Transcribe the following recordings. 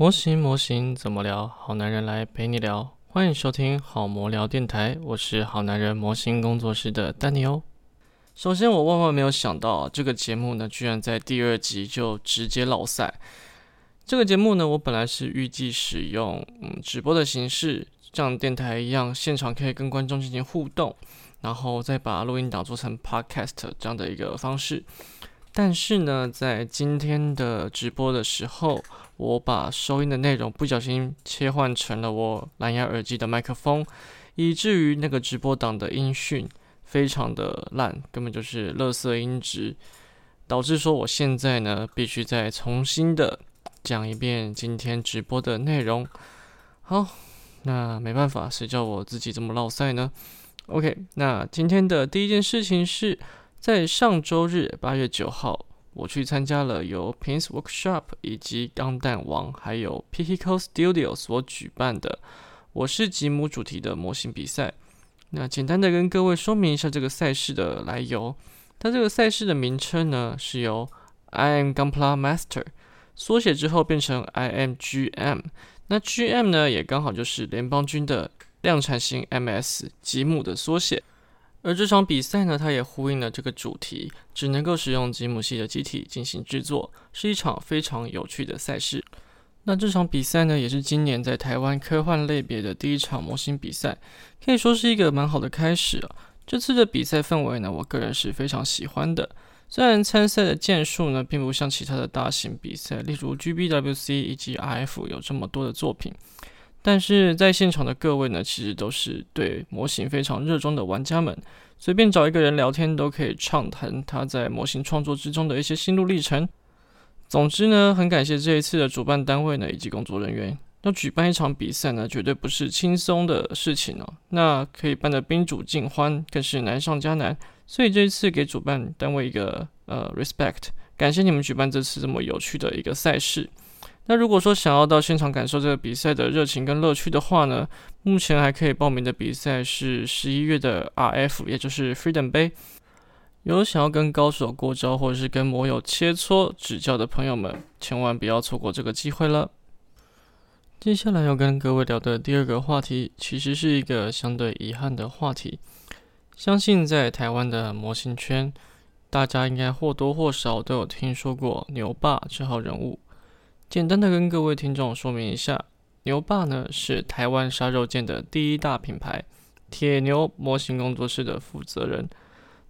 模型模型怎么聊？好男人来陪你聊，欢迎收听好模聊电台，我是好男人模型工作室的丹尼欧。首先，我万万没有想到，这个节目呢，居然在第二集就直接落赛。这个节目呢，我本来是预计使用嗯直播的形式，像电台一样，现场可以跟观众进行互动，然后再把录音档做成 podcast 这样的一个方式。但是呢，在今天的直播的时候，我把收音的内容不小心切换成了我蓝牙耳机的麦克风，以至于那个直播档的音讯非常的烂，根本就是垃圾音质，导致说我现在呢必须再重新的讲一遍今天直播的内容。好，那没办法，谁叫我自己这么落赛呢？OK，那今天的第一件事情是在上周日八月九号。我去参加了由 Pins Workshop 以及钢弹王还有 Pico Studio 所举办的“我是吉姆”主题的模型比赛。那简单的跟各位说明一下这个赛事的来由。它这个赛事的名称呢是由 I am Gunpla Master 缩写之后变成 I am GM。那 GM 呢也刚好就是联邦军的量产型 MS 吉姆的缩写。而这场比赛呢，它也呼应了这个主题，只能够使用吉姆系的机体进行制作，是一场非常有趣的赛事。那这场比赛呢，也是今年在台湾科幻类别的第一场模型比赛，可以说是一个蛮好的开始啊。这次的比赛氛围呢，我个人是非常喜欢的。虽然参赛的件数呢，并不像其他的大型比赛，例如 GBWC 以及 RF 有这么多的作品。但是在现场的各位呢，其实都是对模型非常热衷的玩家们，随便找一个人聊天都可以畅谈他在模型创作之中的一些心路历程。总之呢，很感谢这一次的主办单位呢以及工作人员。要举办一场比赛呢，绝对不是轻松的事情哦。那可以办得宾主尽欢，更是难上加难。所以这一次给主办单位一个呃 respect，感谢你们举办这次这么有趣的一个赛事。那如果说想要到现场感受这个比赛的热情跟乐趣的话呢，目前还可以报名的比赛是十一月的 RF，也就是 Freedom 杯。有想要跟高手过招或者是跟魔友切磋指教的朋友们，千万不要错过这个机会了。接下来要跟各位聊的第二个话题，其实是一个相对遗憾的话题。相信在台湾的模型圈，大家应该或多或少都有听说过牛爸这号人物。简单的跟各位听众说明一下，牛爸呢是台湾杀肉剑的第一大品牌，铁牛模型工作室的负责人。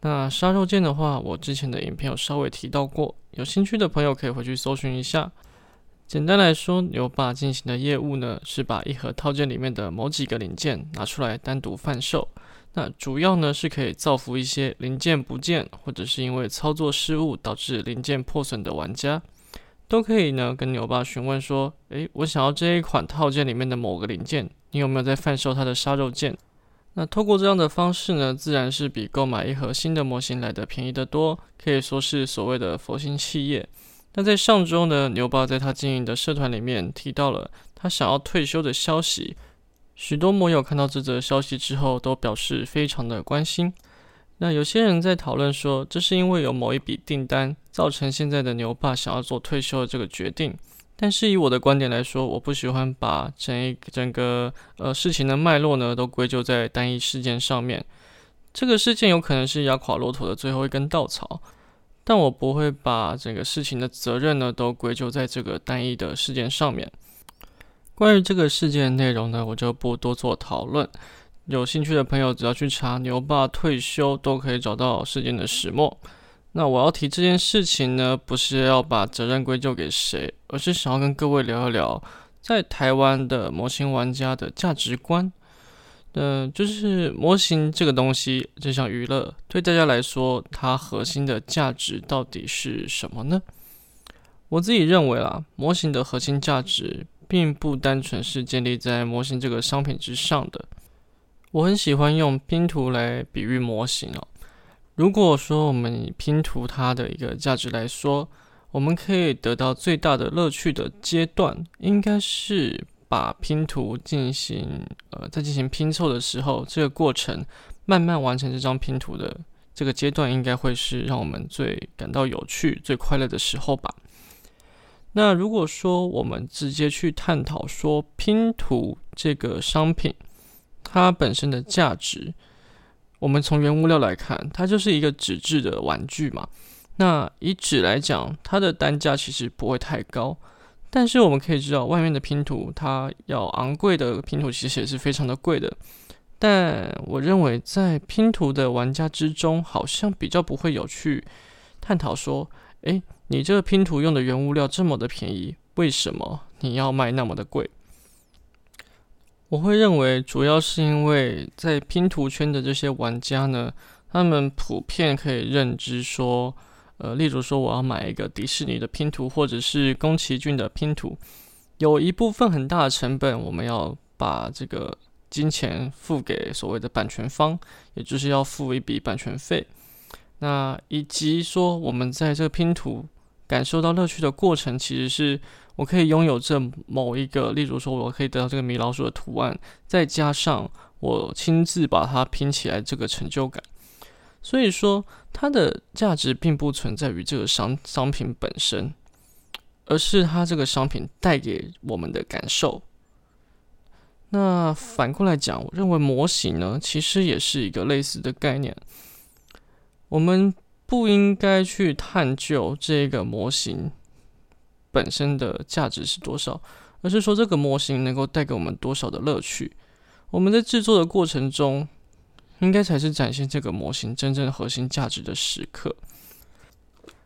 那杀肉剑的话，我之前的影片有稍微提到过，有兴趣的朋友可以回去搜寻一下。简单来说，牛爸进行的业务呢是把一盒套件里面的某几个零件拿出来单独贩售，那主要呢是可以造福一些零件不见或者是因为操作失误导致零件破损的玩家。都可以呢，跟牛爸询问说，诶，我想要这一款套件里面的某个零件，你有没有在贩售它的杀肉件？那透过这样的方式呢，自然是比购买一盒新的模型来的便宜得多，可以说是所谓的佛心企业。那在上周呢，牛爸在他经营的社团里面提到了他想要退休的消息，许多摩友看到这则消息之后，都表示非常的关心。那有些人在讨论说，这是因为有某一笔订单造成现在的牛爸想要做退休的这个决定。但是以我的观点来说，我不喜欢把整一整个呃事情的脉络呢都归咎在单一事件上面。这个事件有可能是压垮骆驼的最后一根稻草，但我不会把整个事情的责任呢都归咎在这个单一的事件上面。关于这个事件内容呢，我就不多做讨论。有兴趣的朋友，只要去查牛爸退休，都可以找到事件的始末。那我要提这件事情呢，不是要把责任归咎给谁，而是想要跟各位聊一聊，在台湾的模型玩家的价值观。嗯，就是模型这个东西，这项娱乐对大家来说，它核心的价值到底是什么呢？我自己认为啦，模型的核心价值，并不单纯是建立在模型这个商品之上的。我很喜欢用拼图来比喻模型哦。如果说我们以拼图它的一个价值来说，我们可以得到最大的乐趣的阶段，应该是把拼图进行呃在进行拼凑的时候，这个过程慢慢完成这张拼图的这个阶段，应该会是让我们最感到有趣、最快乐的时候吧。那如果说我们直接去探讨说拼图这个商品，它本身的价值，我们从原物料来看，它就是一个纸质的玩具嘛。那以纸来讲，它的单价其实不会太高，但是我们可以知道，外面的拼图它要昂贵的拼图其实也是非常的贵的。但我认为，在拼图的玩家之中，好像比较不会有去探讨说，诶，你这个拼图用的原物料这么的便宜，为什么你要卖那么的贵？我会认为，主要是因为在拼图圈的这些玩家呢，他们普遍可以认知说，呃，例如说我要买一个迪士尼的拼图，或者是宫崎骏的拼图，有一部分很大的成本，我们要把这个金钱付给所谓的版权方，也就是要付一笔版权费。那以及说，我们在这个拼图。感受到乐趣的过程，其实是我可以拥有这某一个，例如说，我可以得到这个米老鼠的图案，再加上我亲自把它拼起来这个成就感。所以说，它的价值并不存在于这个商商品本身，而是它这个商品带给我们的感受。那反过来讲，我认为模型呢，其实也是一个类似的概念。我们。不应该去探究这个模型本身的价值是多少，而是说这个模型能够带给我们多少的乐趣。我们在制作的过程中，应该才是展现这个模型真正核心价值的时刻。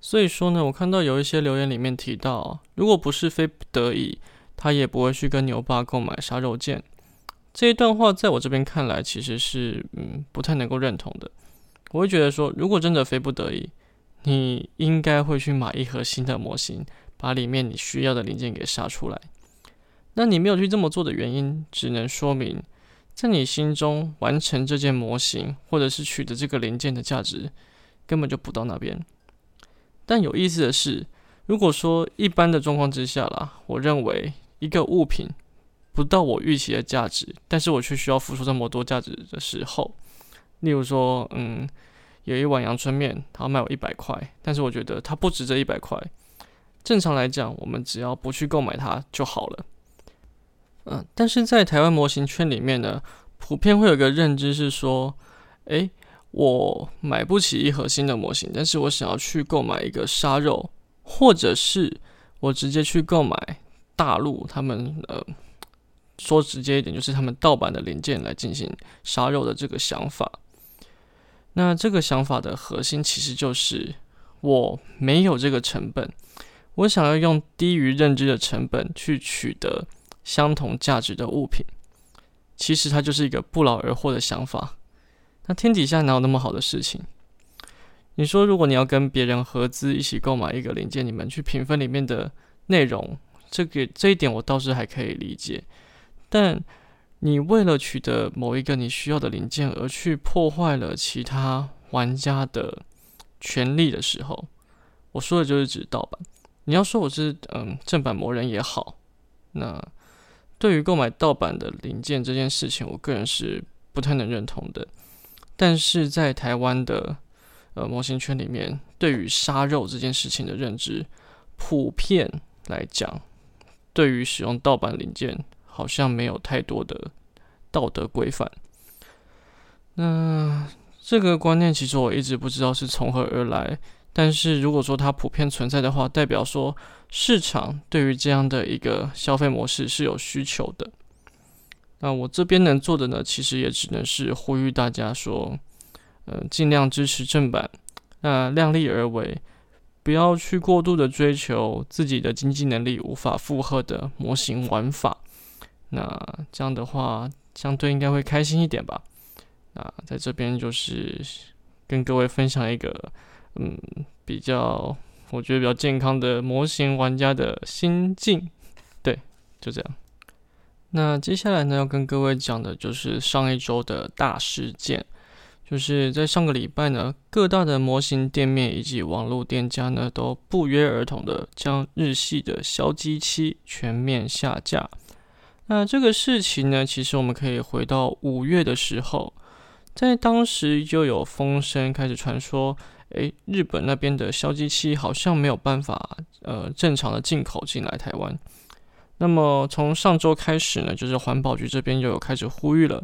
所以说呢，我看到有一些留言里面提到，如果不是非不得已，他也不会去跟牛爸购买杀肉剑。这一段话在我这边看来，其实是嗯不太能够认同的。我会觉得说，如果真的非不得已，你应该会去买一盒新的模型，把里面你需要的零件给杀出来。那你没有去这么做的原因，只能说明在你心中完成这件模型，或者是取得这个零件的价值，根本就不到那边。但有意思的是，如果说一般的状况之下啦，我认为一个物品不到我预期的价值，但是我却需要付出这么多价值的时候。例如说，嗯，有一碗阳春面，它卖我一百块，但是我觉得它不值这一百块。正常来讲，我们只要不去购买它就好了。嗯，但是在台湾模型圈里面呢，普遍会有个认知是说，诶，我买不起一盒新的模型，但是我想要去购买一个杀肉，或者是我直接去购买大陆他们呃。说直接一点，就是他们盗版的零件来进行杀肉的这个想法。那这个想法的核心其实就是我没有这个成本，我想要用低于认知的成本去取得相同价值的物品。其实它就是一个不劳而获的想法。那天底下哪有那么好的事情？你说，如果你要跟别人合资一起购买一个零件，你们去平分里面的内容，这个这一点我倒是还可以理解。但你为了取得某一个你需要的零件而去破坏了其他玩家的权利的时候，我说的就是指盗版。你要说我是嗯正版魔人也好，那对于购买盗版的零件这件事情，我个人是不太能认同的。但是在台湾的呃模型圈里面，对于杀肉这件事情的认知，普遍来讲，对于使用盗版零件。好像没有太多的道德规范。那这个观念其实我一直不知道是从何而来。但是如果说它普遍存在的话，代表说市场对于这样的一个消费模式是有需求的。那我这边能做的呢，其实也只能是呼吁大家说，嗯，尽量支持正版，那量力而为，不要去过度的追求自己的经济能力无法负荷的模型玩法。那这样的话，相对应该会开心一点吧。那在这边就是跟各位分享一个，嗯，比较我觉得比较健康的模型玩家的心境。对，就这样。那接下来呢，要跟各位讲的就是上一周的大事件，就是在上个礼拜呢，各大的模型店面以及网络店家呢，都不约而同的将日系的消机器全面下架。那这个事情呢，其实我们可以回到五月的时候，在当时就有风声开始传说，诶，日本那边的硝基漆好像没有办法呃正常的进口进来台湾。那么从上周开始呢，就是环保局这边又有开始呼吁了，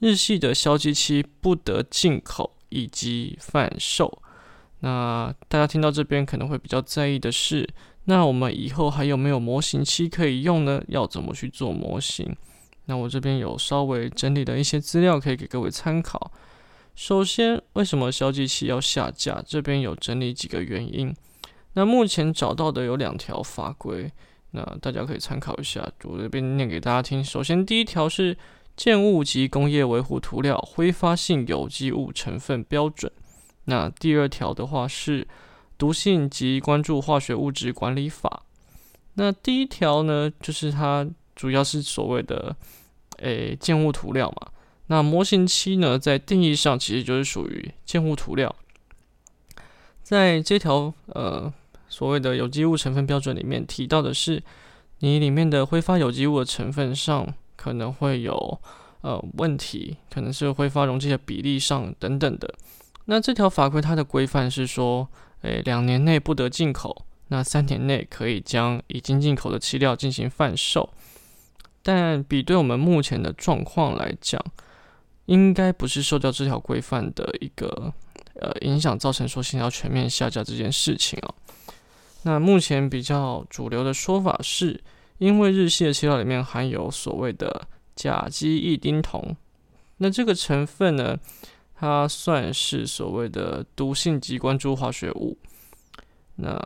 日系的硝基漆不得进口以及贩售。那大家听到这边可能会比较在意的是，那我们以后还有没有模型漆可以用呢？要怎么去做模型？那我这边有稍微整理的一些资料，可以给各位参考。首先，为什么消基器要下架？这边有整理几个原因。那目前找到的有两条法规，那大家可以参考一下。我这边念给大家听。首先，第一条是《建物及工业维护涂料挥发性有机物成分标准》。那第二条的话是《毒性及关注化学物质管理法》。那第一条呢，就是它主要是所谓的诶建物涂料嘛。那模型漆呢，在定义上其实就是属于建物涂料。在这条呃所谓的有机物成分标准里面提到的是，你里面的挥发有机物的成分上可能会有呃问题，可能是挥发溶剂的比例上等等的。那这条法规它的规范是说，诶两年内不得进口，那三年内可以将已经进口的漆料进行贩售。但比对我们目前的状况来讲，应该不是受到这条规范的一个呃影响，造成说现在要全面下架这件事情啊。那目前比较主流的说法是，因为日系的漆料里面含有所谓的甲基异丁酮，那这个成分呢，它算是所谓的毒性及关注化学物。那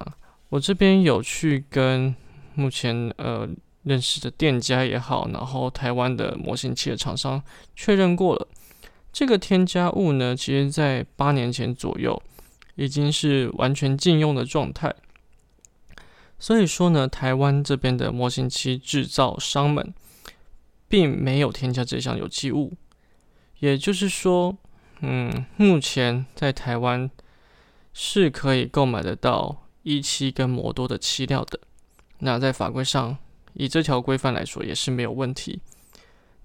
我这边有去跟目前呃。认识的店家也好，然后台湾的模型器的厂商确认过了，这个添加物呢，其实在八年前左右已经是完全禁用的状态。所以说呢，台湾这边的模型器制造商们并没有添加这项有机物，也就是说，嗯，目前在台湾是可以购买得到一期跟摩多的漆料的。那在法规上。以这条规范来说也是没有问题，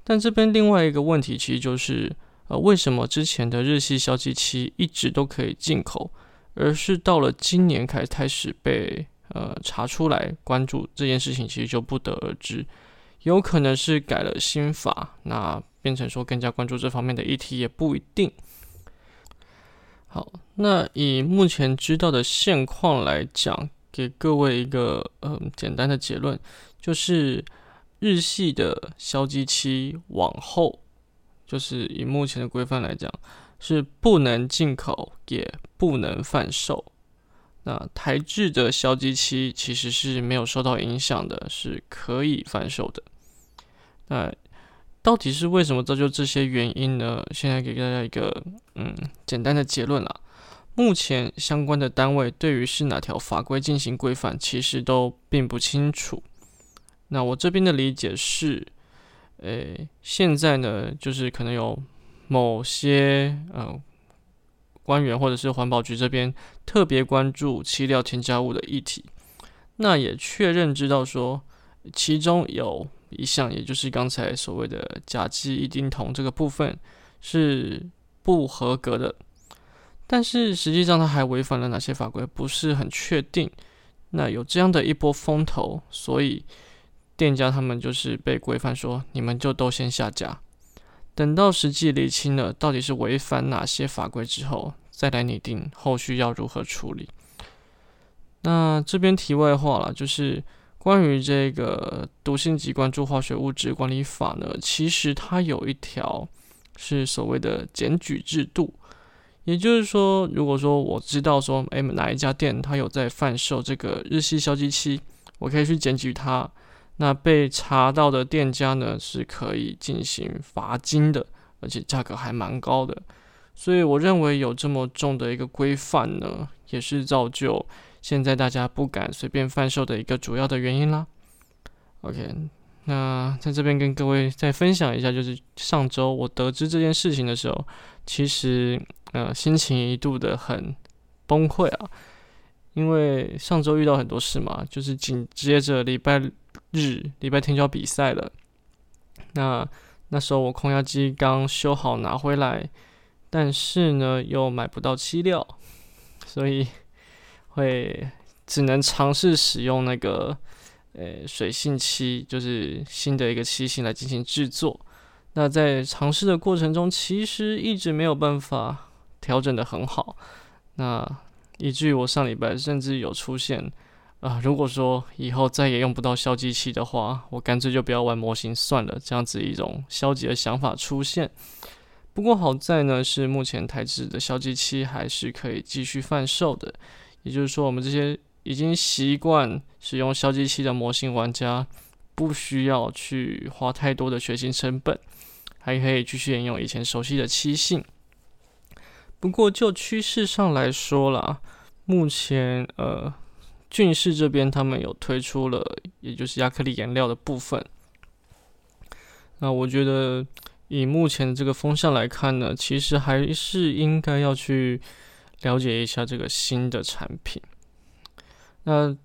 但这边另外一个问题其实就是，呃，为什么之前的日系消基漆一直都可以进口，而是到了今年开开始被呃查出来关注这件事情，其实就不得而知。有可能是改了新法，那变成说更加关注这方面的议题也不一定。好，那以目前知道的现况来讲，给各位一个嗯简单的结论。就是日系的消基漆往后，就是以目前的规范来讲，是不能进口，也不能贩售。那台制的消基漆其实是没有受到影响的，是可以贩售的。那到底是为什么造就这些原因呢？现在给大家一个嗯简单的结论啦。目前相关的单位对于是哪条法规进行规范，其实都并不清楚。那我这边的理解是，诶，现在呢，就是可能有某些呃官员或者是环保局这边特别关注漆料添加物的议题，那也确认知道说，其中有一项，也就是刚才所谓的甲基异丁酮这个部分是不合格的，但是实际上它还违反了哪些法规，不是很确定。那有这样的一波风头，所以。店家他们就是被规范说，你们就都先下架，等到实际理清了到底是违反哪些法规之后，再来拟定后续要如何处理。那这边题外话了，就是关于这个毒性及关注化学物质管理法呢，其实它有一条是所谓的检举制度，也就是说，如果说我知道说，诶哪一家店它有在贩售这个日系消基漆，我可以去检举它。那被查到的店家呢，是可以进行罚金的，而且价格还蛮高的。所以我认为有这么重的一个规范呢，也是造就现在大家不敢随便贩售的一个主要的原因啦。OK，那在这边跟各位再分享一下，就是上周我得知这件事情的时候，其实呃心情一度的很崩溃啊，因为上周遇到很多事嘛，就是紧接着礼拜。日礼拜天就要比赛了，那那时候我空压机刚修好拿回来，但是呢又买不到漆料，所以会只能尝试使用那个呃水性漆，就是新的一个漆型来进行制作。那在尝试的过程中，其实一直没有办法调整的很好，那以至于我上礼拜甚至有出现。啊，如果说以后再也用不到消机器的话，我干脆就不要玩模型算了。这样子一种消极的想法出现。不过好在呢，是目前台制的消机器还是可以继续贩售的。也就是说，我们这些已经习惯使用消机器的模型玩家，不需要去花太多的学习成本，还可以继续沿用以前熟悉的漆性。不过就趋势上来说啦，目前呃。俊士这边他们有推出了，也就是亚克力颜料的部分。那我觉得以目前的这个风向来看呢，其实还是应该要去了解一下这个新的产品。那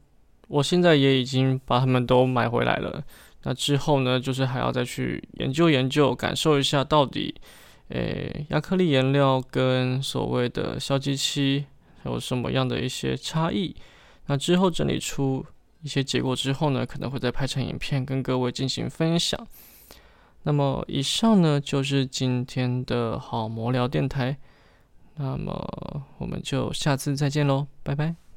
我现在也已经把他们都买回来了。那之后呢，就是还要再去研究研究，感受一下到底，诶，亚克力颜料跟所谓的消基漆有什么样的一些差异。那之后整理出一些结果之后呢，可能会再拍成影片跟各位进行分享。那么以上呢就是今天的好魔聊电台，那么我们就下次再见喽，拜拜。